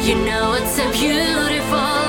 You know it's a beautiful